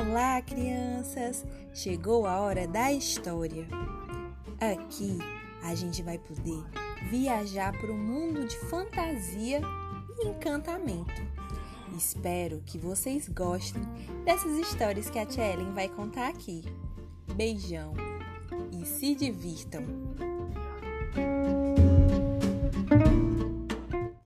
Olá, crianças! Chegou a hora da história. Aqui a gente vai poder viajar para um mundo de fantasia e encantamento. Espero que vocês gostem dessas histórias que a Tia Ellen vai contar aqui. Beijão e se divirtam!